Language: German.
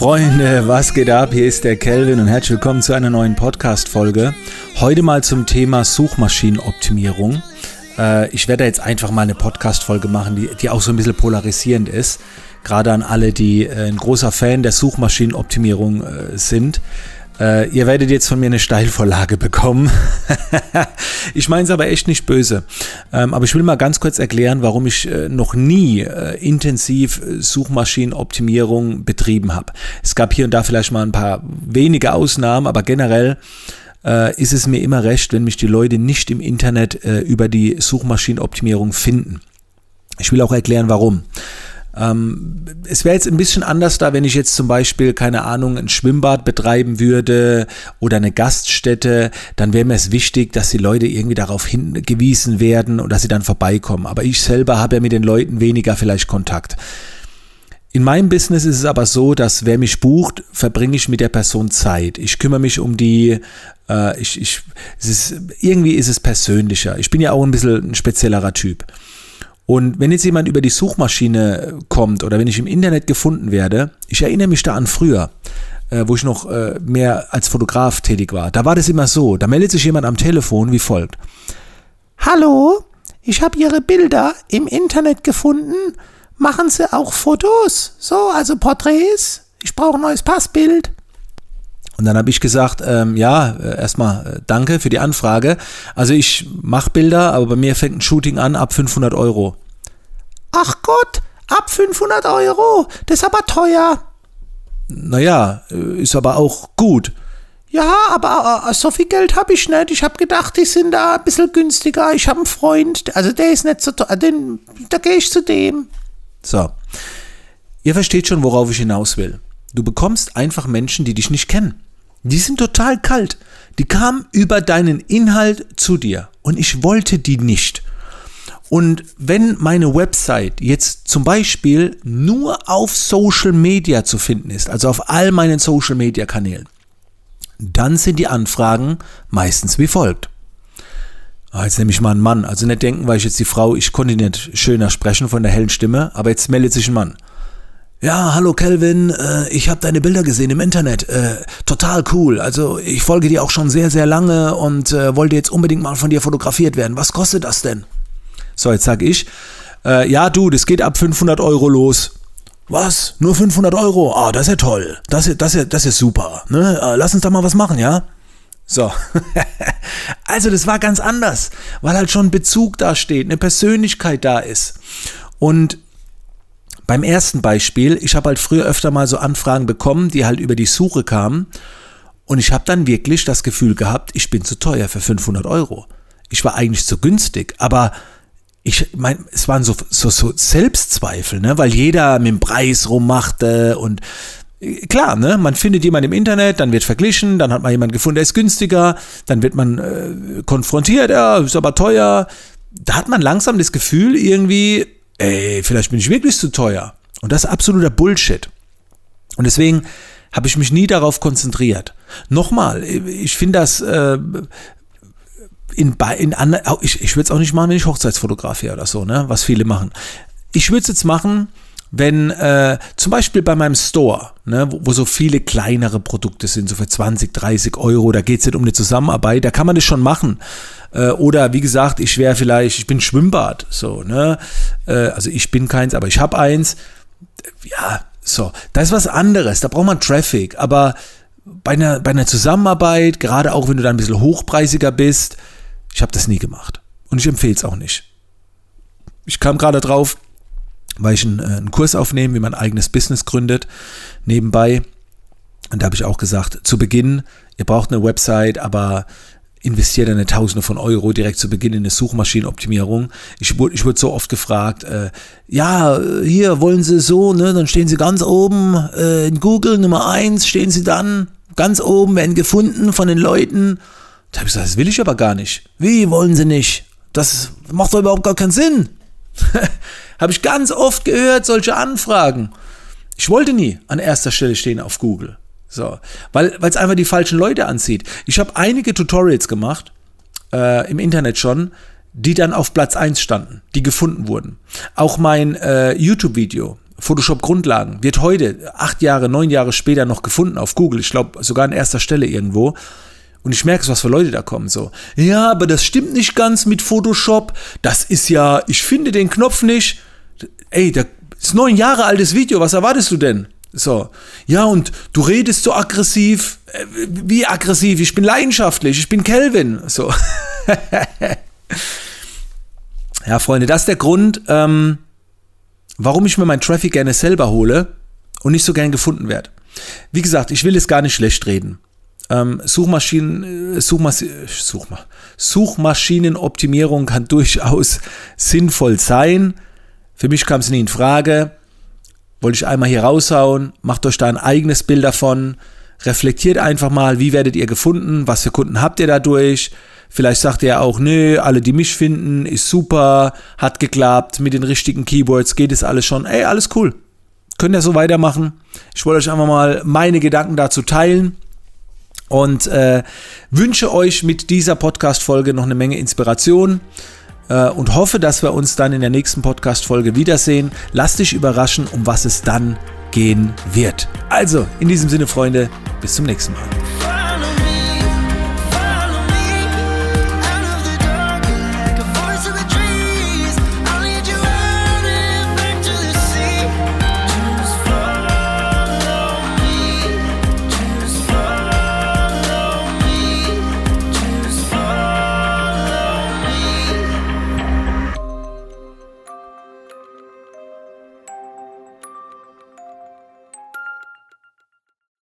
Freunde, was geht ab? Hier ist der Kelvin und herzlich willkommen zu einer neuen Podcast-Folge. Heute mal zum Thema Suchmaschinenoptimierung. Äh, ich werde jetzt einfach mal eine Podcast-Folge machen, die, die auch so ein bisschen polarisierend ist. Gerade an alle, die äh, ein großer Fan der Suchmaschinenoptimierung äh, sind. Äh, ihr werdet jetzt von mir eine Steilvorlage bekommen. ich meine es aber echt nicht böse. Ähm, aber ich will mal ganz kurz erklären, warum ich äh, noch nie äh, intensiv äh, Suchmaschinenoptimierung betrieben habe. Es gab hier und da vielleicht mal ein paar wenige Ausnahmen, aber generell äh, ist es mir immer recht, wenn mich die Leute nicht im Internet äh, über die Suchmaschinenoptimierung finden. Ich will auch erklären, warum. Ähm, es wäre jetzt ein bisschen anders da, wenn ich jetzt zum Beispiel, keine Ahnung, ein Schwimmbad betreiben würde oder eine Gaststätte, dann wäre mir es wichtig, dass die Leute irgendwie darauf hingewiesen werden und dass sie dann vorbeikommen. Aber ich selber habe ja mit den Leuten weniger vielleicht Kontakt. In meinem Business ist es aber so, dass wer mich bucht, verbringe ich mit der Person Zeit. Ich kümmere mich um die, äh, ich, ich, es ist, irgendwie ist es persönlicher. Ich bin ja auch ein bisschen ein speziellerer Typ. Und wenn jetzt jemand über die Suchmaschine kommt oder wenn ich im Internet gefunden werde, ich erinnere mich da an früher, äh, wo ich noch äh, mehr als Fotograf tätig war. Da war das immer so, da meldet sich jemand am Telefon wie folgt. Hallo, ich habe Ihre Bilder im Internet gefunden. Machen Sie auch Fotos? So, also Porträts? Ich brauche ein neues Passbild. Und dann habe ich gesagt, ähm, ja, äh, erstmal äh, danke für die Anfrage. Also ich mache Bilder, aber bei mir fängt ein Shooting an ab 500 Euro. Ach Gott, ab 500 Euro, das ist aber teuer. Naja, äh, ist aber auch gut. Ja, aber so viel Geld habe ich nicht. Ich habe gedacht, die sind da ein bisschen günstiger. Ich habe einen Freund, also der ist nicht so teuer. Den, da gehe ich zu dem. So. Ihr versteht schon, worauf ich hinaus will. Du bekommst einfach Menschen, die dich nicht kennen. Die sind total kalt. Die kamen über deinen Inhalt zu dir und ich wollte die nicht. Und wenn meine Website jetzt zum Beispiel nur auf Social Media zu finden ist, also auf all meinen Social Media Kanälen, dann sind die Anfragen meistens wie folgt. Ah, jetzt nehme ich mal einen Mann. Also nicht denken, weil ich jetzt die Frau, ich konnte nicht schöner sprechen von der hellen Stimme, aber jetzt meldet sich ein Mann. Ja, hallo Kelvin, äh, ich habe deine Bilder gesehen im Internet. Äh, total cool. Also ich folge dir auch schon sehr, sehr lange und äh, wollte jetzt unbedingt mal von dir fotografiert werden. Was kostet das denn? So, jetzt sag ich, ja du, das geht ab 500 Euro los. Was? Nur 500 Euro? Ah, das ist ja toll. Das ist, das ist, das ist super. Ne? Lass uns da mal was machen, ja? So. also das war ganz anders, weil halt schon Bezug da steht, eine Persönlichkeit da ist. Und beim ersten Beispiel, ich habe halt früher öfter mal so Anfragen bekommen, die halt über die Suche kamen. Und ich habe dann wirklich das Gefühl gehabt, ich bin zu teuer für 500 Euro. Ich war eigentlich zu günstig, aber ich meine, es waren so, so, so Selbstzweifel, ne? weil jeder mit dem Preis rummachte und äh, klar, ne? man findet jemanden im Internet, dann wird verglichen, dann hat man jemanden gefunden, der ist günstiger, dann wird man äh, konfrontiert, ja, ist aber teuer. Da hat man langsam das Gefühl irgendwie, ey, vielleicht bin ich wirklich zu teuer. Und das ist absoluter Bullshit. Und deswegen habe ich mich nie darauf konzentriert. Nochmal, ich finde das äh, in, in ich, ich würde es auch nicht machen, wenn ich Hochzeitsfotograf oder so, ne? was viele machen. Ich würde es jetzt machen, wenn äh, zum Beispiel bei meinem Store, ne, wo, wo, so viele kleinere Produkte sind, so für 20, 30 Euro, da geht es nicht um eine Zusammenarbeit, da kann man das schon machen. Äh, oder wie gesagt, ich wäre vielleicht, ich bin Schwimmbad, so, ne? Äh, also ich bin keins, aber ich habe eins. Ja, so, da ist was anderes, da braucht man Traffic, aber bei einer, bei einer Zusammenarbeit, gerade auch wenn du da ein bisschen hochpreisiger bist, ich habe das nie gemacht. Und ich empfehle es auch nicht. Ich kam gerade drauf, weil ich einen, einen Kurs aufnehme, wie man ein eigenes Business gründet, nebenbei. Und da habe ich auch gesagt, zu Beginn, ihr braucht eine Website, aber investiert eine Tausende von Euro direkt zu Beginn in eine Suchmaschinenoptimierung. Ich wurde, ich wurde so oft gefragt, äh, ja, hier wollen Sie so, ne, dann stehen Sie ganz oben äh, in Google Nummer eins stehen Sie dann ganz oben, werden gefunden von den Leuten. Da habe ich gesagt, das will ich aber gar nicht. Wie wollen Sie nicht? Das macht doch überhaupt gar keinen Sinn. Habe ich ganz oft gehört, solche Anfragen. Ich wollte nie an erster Stelle stehen auf Google. So, weil es einfach die falschen Leute anzieht. Ich habe einige Tutorials gemacht, äh, im Internet schon, die dann auf Platz 1 standen, die gefunden wurden. Auch mein äh, YouTube-Video Photoshop-Grundlagen wird heute, acht Jahre, neun Jahre später noch gefunden auf Google. Ich glaube sogar an erster Stelle irgendwo. Und ich merke, was für Leute da kommen. So, ja, aber das stimmt nicht ganz mit Photoshop. Das ist ja, ich finde den Knopf nicht. Ey, das ist neun Jahre altes Video. Was erwartest du denn? So, ja, und du redest so aggressiv. Äh, wie aggressiv? Ich bin leidenschaftlich. Ich bin Kelvin. So. ja, Freunde, das ist der Grund, ähm, warum ich mir meinen Traffic gerne selber hole und nicht so gern gefunden werde. Wie gesagt, ich will es gar nicht schlecht reden. Ähm, Suchmaschinen, äh, Suchmas Suchma Suchmaschinenoptimierung kann durchaus sinnvoll sein. Für mich kam es nie in Frage. Wollte ich einmal hier raushauen. Macht euch da ein eigenes Bild davon. Reflektiert einfach mal, wie werdet ihr gefunden? Was für Kunden habt ihr dadurch? Vielleicht sagt ihr auch, nö, alle, die mich finden, ist super, hat geklappt, mit den richtigen Keywords geht es alles schon. Ey, alles cool. Könnt ihr so weitermachen. Ich wollte euch einfach mal meine Gedanken dazu teilen und äh, wünsche euch mit dieser Podcast-Folge noch eine Menge Inspiration und hoffe, dass wir uns dann in der nächsten Podcast-Folge wiedersehen. Lass dich überraschen, um was es dann gehen wird. Also, in diesem Sinne, Freunde, bis zum nächsten Mal.